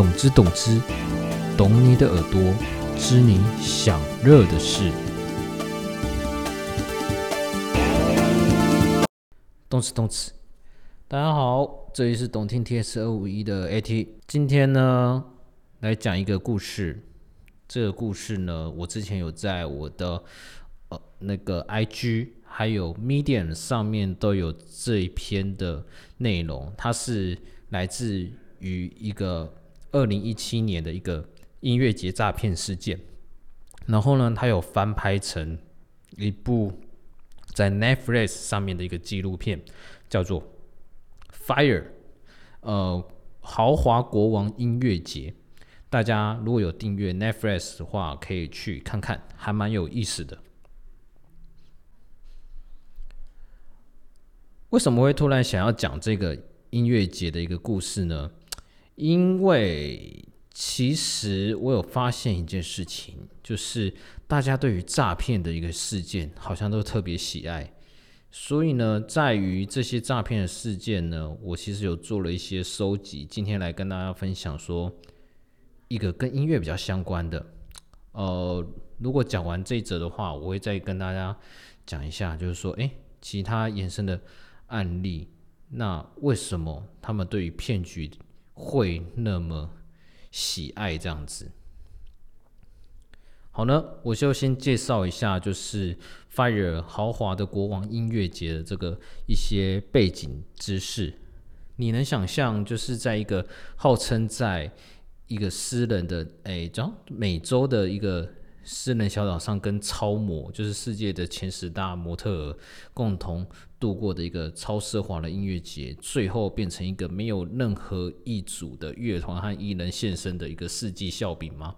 懂之懂之，懂你的耳朵，知你想热的事。动词动词，大家好，这里是懂听 T S 二五一的 AT。今天呢，来讲一个故事。这个故事呢，我之前有在我的呃那个 IG 还有 Medium 上面都有这一篇的内容。它是来自于一个二零一七年的一个音乐节诈骗事件。然后呢，它有翻拍成一部。在 Netflix 上面的一个纪录片叫做《Fire》，呃，豪华国王音乐节。大家如果有订阅 Netflix 的话，可以去看看，还蛮有意思的。为什么会突然想要讲这个音乐节的一个故事呢？因为其实我有发现一件事情，就是大家对于诈骗的一个事件，好像都特别喜爱。所以呢，在于这些诈骗的事件呢，我其实有做了一些收集，今天来跟大家分享说一个跟音乐比较相关的。呃，如果讲完这一则的话，我会再跟大家讲一下，就是说，诶，其他延伸的案例，那为什么他们对于骗局会那么？喜爱这样子，好呢，我就先介绍一下，就是 Fire 豪华的国王音乐节的这个一些背景知识。你能想象，就是在一个号称在一个私人的诶，叫美洲的一个。私人小岛上跟超模，就是世界的前十大模特儿共同度过的一个超奢华的音乐节，最后变成一个没有任何一组的乐团和艺人现身的一个世纪笑柄吗？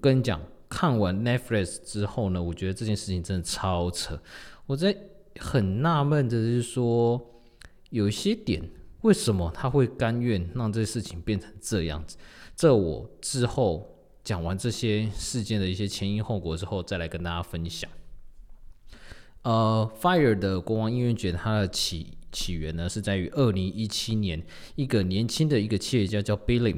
跟你讲，看完 Netflix 之后呢，我觉得这件事情真的超扯。我在很纳闷的是说，有一些点，为什么他会甘愿让这事情变成这样子？这我之后。讲完这些事件的一些前因后果之后，再来跟大家分享。呃，Fire 的国王音乐节，它的起起源呢是在于二零一七年，一个年轻的一个企业家叫 Billy，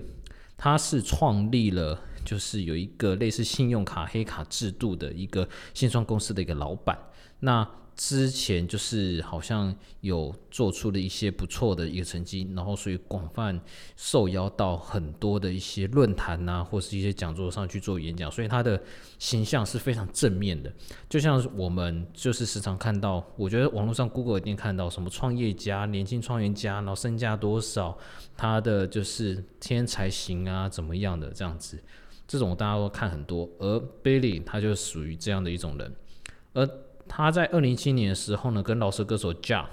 他是创立了就是有一个类似信用卡黑卡制度的一个线上公司的一个老板。那之前就是好像有做出了一些不错的一个成绩，然后所以广泛受邀到很多的一些论坛呐，或是一些讲座上去做演讲，所以他的形象是非常正面的。就像我们就是时常看到，我觉得网络上 Google 一定看到什么创业家、年轻创业家，然后身价多少，他的就是天才型啊，怎么样的这样子，这种大家都看很多。而 Billy 他就属于这样的一种人，而。他在二零一七年的时候呢，跟老舌歌手 Ja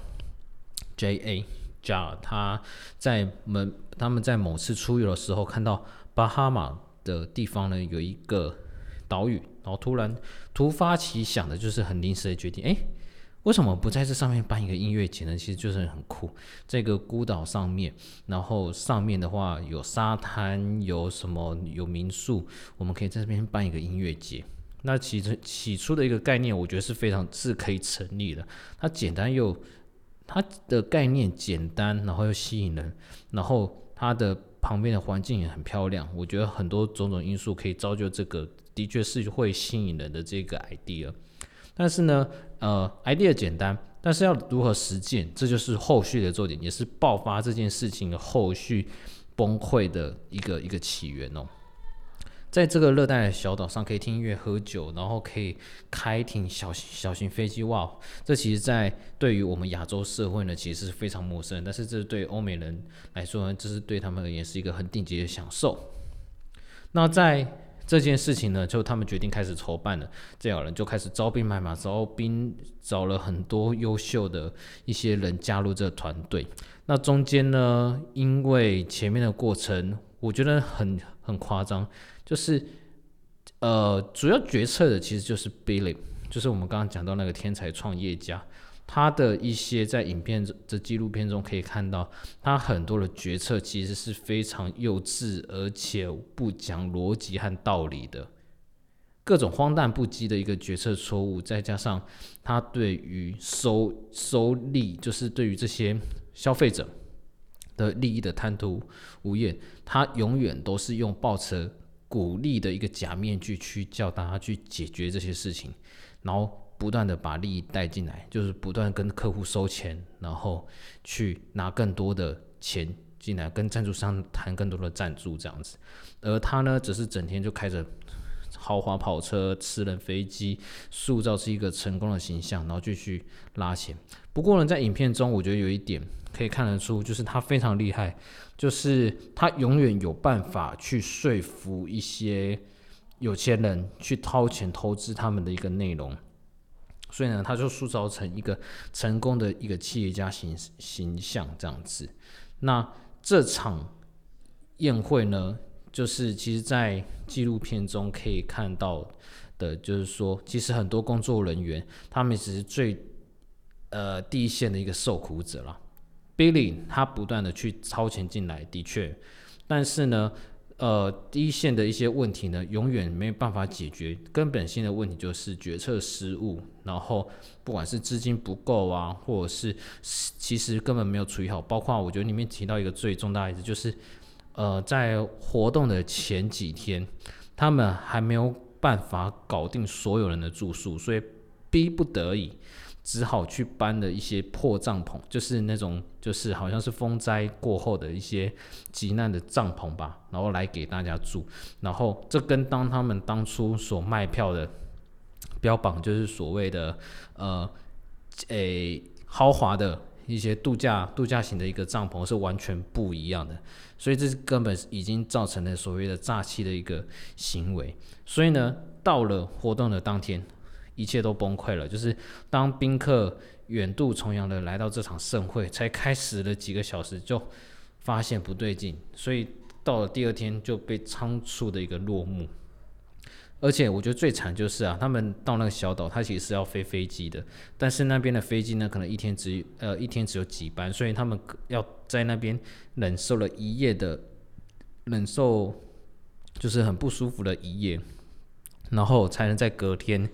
J A Ja，他在们他们在某次出游的时候，看到巴哈马的地方呢有一个岛屿，然后突然突发奇想的，就是很临时的决定，哎，为什么不在这上面办一个音乐节呢？其实就是很酷，这个孤岛上面，然后上面的话有沙滩，有什么有民宿，我们可以在这边办一个音乐节。那起初起初的一个概念，我觉得是非常是可以成立的。它简单又它的概念简单，然后又吸引人，然后它的旁边的环境也很漂亮。我觉得很多种种因素可以造就这个，的确是会吸引人的这个 idea。但是呢，呃，idea 简单，但是要如何实践，这就是后续的重点，也是爆发这件事情的后续崩溃的一个一个起源哦。在这个热带的小岛上，可以听音乐、喝酒，然后可以开挺小型小型飞机。哇，这其实，在对于我们亚洲社会呢，其实是非常陌生。但是，这对欧美人来说呢，这是对他们而言是一个很顶级的享受。那在这件事情呢，就他们决定开始筹办了。这样人就开始招兵买马，招兵找了很多优秀的一些人加入这个团队。那中间呢，因为前面的过程，我觉得很很夸张。就是，呃，主要决策的其实就是 Billy，就是我们刚刚讲到那个天才创业家，他的一些在影片这纪录片中可以看到，他很多的决策其实是非常幼稚，而且不讲逻辑和道理的，各种荒诞不羁的一个决策错误，再加上他对于收收利，就是对于这些消费者。的利益的贪图无厌，他永远都是用抱持鼓励的一个假面具去叫大家去解决这些事情，然后不断的把利益带进来，就是不断跟客户收钱，然后去拿更多的钱进来，跟赞助商谈更多的赞助这样子，而他呢，只是整天就开着豪华跑车、私人飞机，塑造出一个成功的形象，然后继续拉钱。不过呢，在影片中，我觉得有一点。可以看得出，就是他非常厉害，就是他永远有办法去说服一些有钱人去掏钱投资他们的一个内容，所以呢，他就塑造成一个成功的一个企业家形形象这样子。那这场宴会呢，就是其实在纪录片中可以看到的，就是说，其实很多工作人员他们只是最呃第一线的一个受苦者了。Billy 他不断的去超前进来，的确，但是呢，呃，第一线的一些问题呢，永远没有办法解决。根本性的问题就是决策失误，然后不管是资金不够啊，或者是其实根本没有处理好。包括我觉得里面提到一个最重大的，就是呃，在活动的前几天，他们还没有办法搞定所有人的住宿，所以逼不得已。只好去搬了一些破帐篷，就是那种，就是好像是风灾过后的一些急难的帐篷吧，然后来给大家住。然后这跟当他们当初所卖票的标榜，就是所谓的呃，诶豪华的一些度假度假型的一个帐篷是完全不一样的。所以这是根本已经造成了所谓的诈欺的一个行为。所以呢，到了活动的当天。一切都崩溃了。就是当宾客远渡重洋的来到这场盛会，才开始了几个小时，就发现不对劲，所以到了第二天就被仓促的一个落幕。而且我觉得最惨就是啊，他们到那个小岛，他其实是要飞飞机的，但是那边的飞机呢，可能一天只呃一天只有几班，所以他们要在那边忍受了一夜的忍受，就是很不舒服的一夜，然后才能在隔天。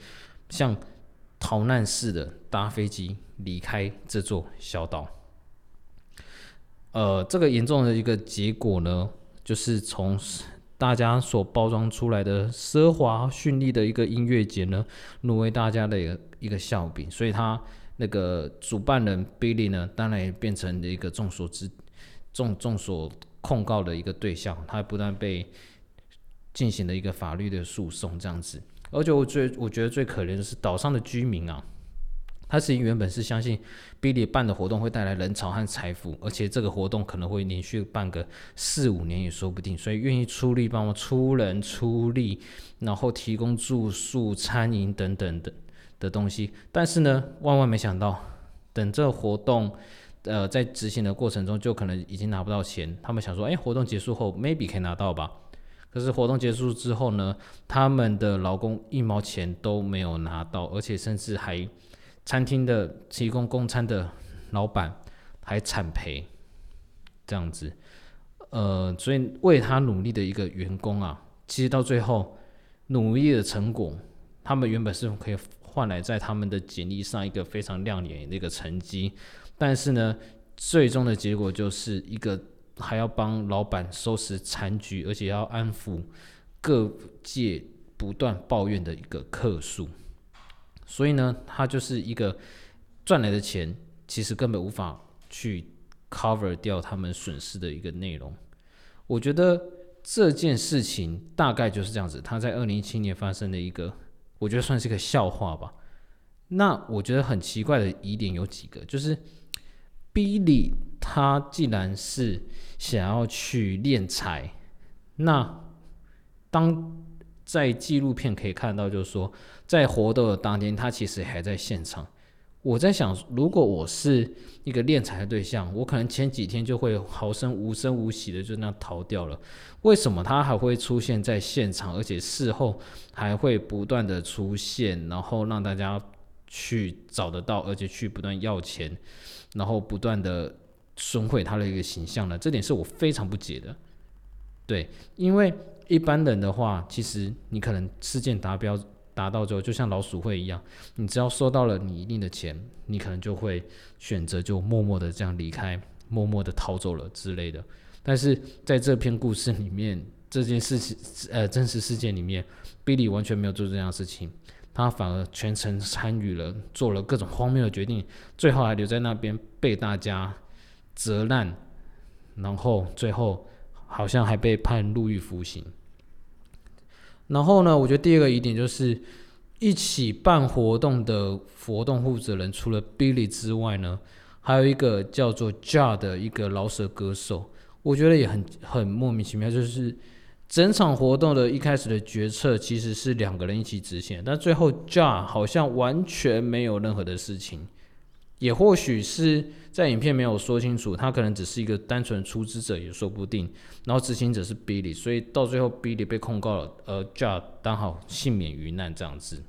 像逃难似的搭飞机离开这座小岛。呃，这个严重的一个结果呢，就是从大家所包装出来的奢华绚丽的一个音乐节呢，沦为大家的一个一个笑柄。所以，他那个主办人 Billy 呢，当然也变成了一个众所知众众所控告的一个对象。他不断被进行了一个法律的诉讼，这样子。而且我最我觉得最可怜的是岛上的居民啊，他其实原本是相信 Billy 办的活动会带来人潮和财富，而且这个活动可能会连续办个四五年也说不定，所以愿意出力帮忙出人出力，然后提供住宿、餐饮等等的的东西。但是呢，万万没想到，等这活动呃在执行的过程中，就可能已经拿不到钱。他们想说，哎，活动结束后 maybe 可以拿到吧。可是活动结束之后呢，他们的劳工一毛钱都没有拿到，而且甚至还餐厅的提供供餐的老板还惨赔，这样子，呃，所以为他努力的一个员工啊，其实到最后努力的成果，他们原本是可以换来在他们的简历上一个非常亮眼的一个成绩，但是呢，最终的结果就是一个。还要帮老板收拾残局，而且要安抚各界不断抱怨的一个客数，所以呢，他就是一个赚来的钱，其实根本无法去 cover 掉他们损失的一个内容。我觉得这件事情大概就是这样子。他在二零一七年发生的一个，我觉得算是一个笑话吧。那我觉得很奇怪的疑点有几个，就是 Billy 他既然是想要去练财，那当在纪录片可以看到，就是说在活动的当天，他其实还在现场。我在想，如果我是一个练财的对象，我可能前几天就会毫声无声无息的就那样逃掉了。为什么他还会出现在现场，而且事后还会不断的出现，然后让大家去找得到，而且去不断要钱，然后不断的。损毁他的一个形象呢？这点是我非常不解的。对，因为一般人的话，其实你可能事件达标达到之后，就像老鼠会一样，你只要收到了你一定的钱，你可能就会选择就默默的这样离开，默默的逃走了之类的。但是在这篇故事里面，这件事情呃真实事件里面，Billy 完全没有做这样的事情，他反而全程参与了，做了各种荒谬的决定，最后还留在那边被大家责难，然后最后好像还被判入狱服刑。然后呢，我觉得第二个疑点就是一起办活动的活动负责人，除了 Billy 之外呢，还有一个叫做 Ja 的一个老舍歌手。我觉得也很很莫名其妙，就是整场活动的一开始的决策其实是两个人一起执行，但最后 j a 好像完全没有任何的事情，也或许是在影片没有说清楚，他可能只是一个单纯出资者也说不定，然后执行者是 Billy，所以到最后 Billy 被控告了，呃，Jar 刚好幸免于难这样子。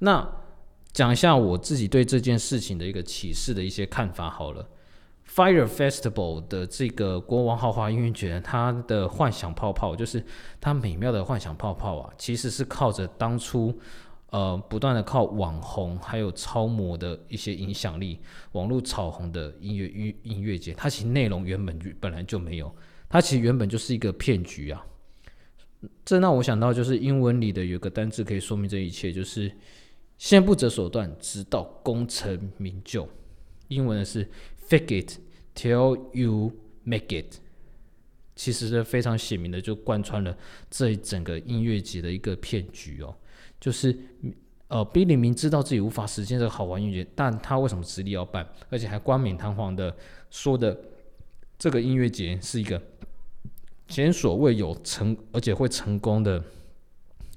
那讲一下我自己对这件事情的一个启示的一些看法好了。Fire Festival 的这个国王豪华音乐节，它的幻想泡泡就是它美妙的幻想泡泡啊，其实是靠着当初呃不断的靠网红还有超模的一些影响力，网络炒红的音乐音音乐节，它其实内容原本本来就没有，它其实原本就是一个骗局啊。这让我想到就是英文里的有个单字可以说明这一切，就是先不择手段，直到功成名就。英文的是。Fake it till you make it，其实是非常鲜明的，就贯穿了这一整个音乐节的一个骗局哦。就是呃，Billy 明知道自己无法实现这个好玩音乐节，但他为什么执意要办，而且还冠冕堂皇的说的这个音乐节是一个前所未有成，而且会成功的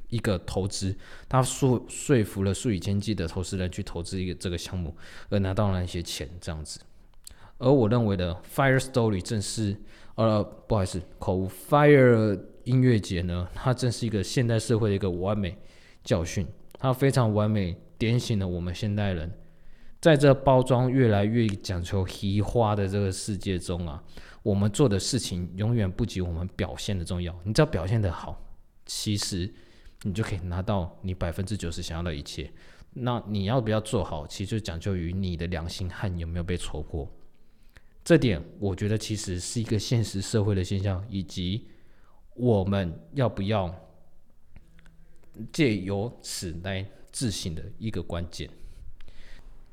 一个投资。他说说服了数以千计的投资人去投资一个这个项目，而拿到了一些钱，这样子。而我认为的 Fire Story 正是，呃，不好意思，口。Fire 音乐节呢，它正是一个现代社会的一个完美教训，它非常完美点醒了我们现代人，在这包装越来越讲求虚花的这个世界中啊，我们做的事情永远不及我们表现的重要。你只要表现的好，其实你就可以拿到你百分之九十想要的一切。那你要不要做好，其实就讲究于你的良心和有没有被戳破。这点我觉得其实是一个现实社会的现象，以及我们要不要借由此来自省的一个关键。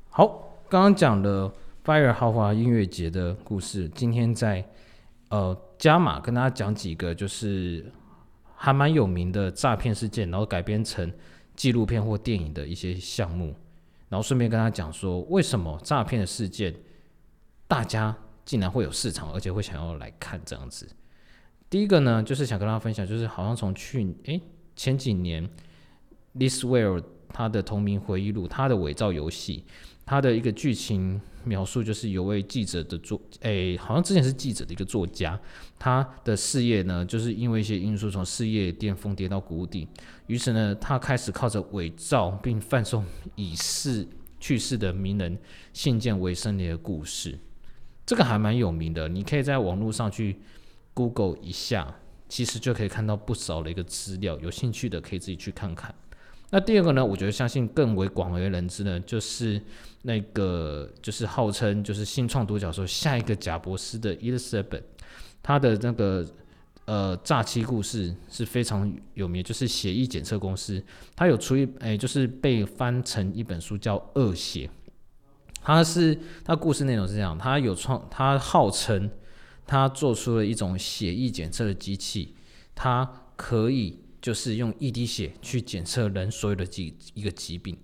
好，刚刚讲了 Fire 豪华音乐节的故事，今天在呃加码跟大家讲几个就是还蛮有名的诈骗事件，然后改编成纪录片或电影的一些项目，然后顺便跟他讲说为什么诈骗的事件。大家竟然会有市场，而且会想要来看这样子。第一个呢，就是想跟大家分享，就是好像从去诶前几年，This World 他的同名回忆录，他的伪造游戏，他的一个剧情描述，就是有位记者的作诶，好像之前是记者的一个作家，他的事业呢，就是因为一些因素从事业巅峰跌到谷底，于是呢，他开始靠着伪造并贩售已逝去世的名人信件为生的一个故事。这个还蛮有名的，你可以在网络上去 Google 一下，其实就可以看到不少的一个资料。有兴趣的可以自己去看看。那第二个呢，我觉得相信更为广为人知呢，就是那个就是号称就是新创独角兽下一个贾博士的 Elizabeth，他的那个呃诈欺故事是非常有名，就是血液检测公司，他有出一哎就是被翻成一本书叫《恶血》。他是他故事内容是这样，他有创，他号称他做出了一种血液检测的机器，它可以就是用一滴血去检测人所有的疾一个疾病，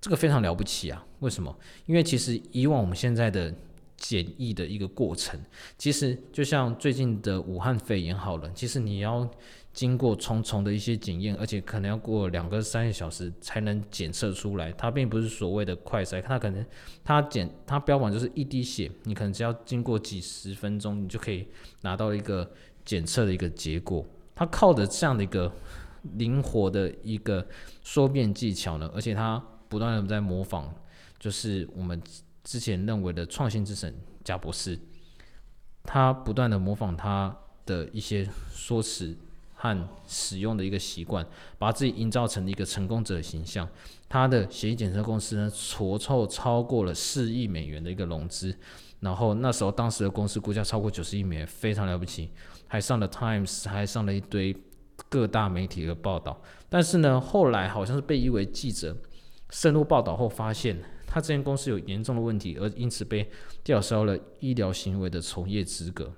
这个非常了不起啊！为什么？因为其实以往我们现在的检疫的一个过程，其实就像最近的武汉肺炎好了，其实你要。经过重重的一些检验，而且可能要过两个三个小时才能检测出来。它并不是所谓的快筛，它可能它检它标榜就是一滴血，你可能只要经过几十分钟，你就可以拿到一个检测的一个结果。它靠着这样的一个灵活的一个说变技巧呢，而且它不断的在模仿，就是我们之前认为的创新之神贾博士，他不断的模仿他的一些说辞。和使用的一个习惯，把自己营造成一个成功者的形象。他的协议检测公司呢，筹凑超过了四亿美元的一个融资，然后那时候当时的公司股价超过九十亿美元，非常了不起，还上了 Times，还上了一堆各大媒体的报道。但是呢，后来好像是被一位记者深入报道后发现，他这间公司有严重的问题，而因此被吊销了医疗行为的从业资格。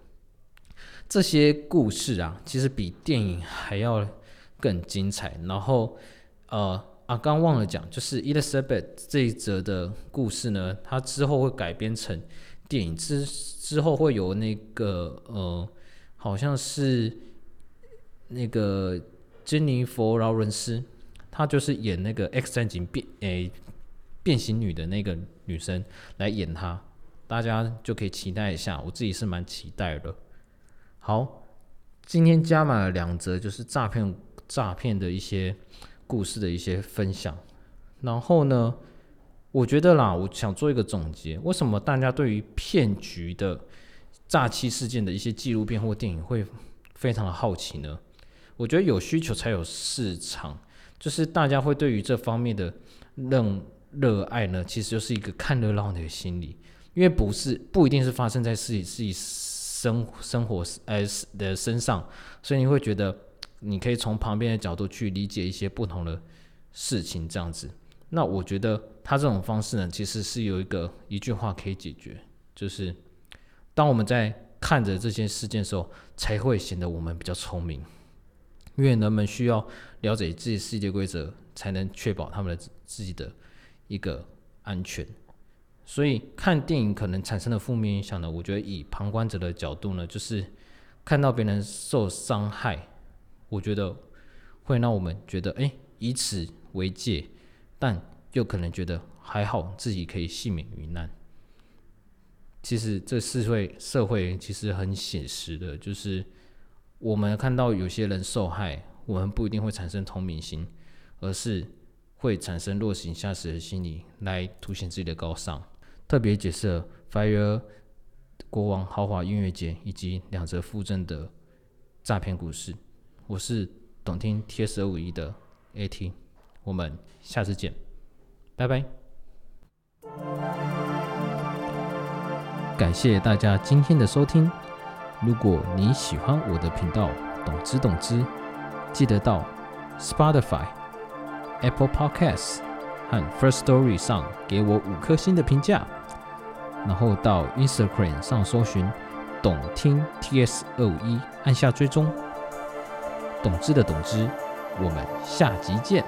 这些故事啊，其实比电影还要更精彩。然后，呃。啊，刚忘了讲，就是 Elizabeth 这一则的故事呢，它之后会改编成电影，之之后会有那个呃，好像是那个珍妮佛劳伦斯，她就是演那个 X 战警变诶变形女的那个女生来演她，大家就可以期待一下，我自己是蛮期待的。好，今天加码了两则，就是诈骗诈骗的一些。故事的一些分享，然后呢，我觉得啦，我想做一个总结，为什么大家对于骗局的诈欺事件的一些纪录片或电影会非常的好奇呢？我觉得有需求才有市场，就是大家会对于这方面的热热爱呢，其实就是一个看热闹的心理，因为不是不一定是发生在自己自己生生活呃的身上，所以你会觉得。你可以从旁边的角度去理解一些不同的事情，这样子。那我觉得他这种方式呢，其实是有一个一句话可以解决，就是当我们在看着这些事件的时候，才会显得我们比较聪明，因为人们需要了解自己世界规则，才能确保他们的自己的一个安全。所以看电影可能产生的负面影响呢，我觉得以旁观者的角度呢，就是看到别人受伤害。我觉得会让我们觉得，哎，以此为戒，但又可能觉得还好，自己可以幸免于难。其实这社会社会其实很写实的，就是我们看到有些人受害，我们不一定会产生同情心，而是会产生落井下石的心理，来凸显自己的高尚。特别解释 Fire 国王豪华音乐节以及两则附赠的诈骗故事。我是懂听 T S 二五一的 A T，我们下次见，拜拜。感谢大家今天的收听。如果你喜欢我的频道，懂之懂之，记得到 Spotify、Apple Podcasts 和 First Story 上给我五颗星的评价，然后到 Instagram 上搜寻懂听 T S 二五一，按下追踪。懂知的懂知，我们下集见。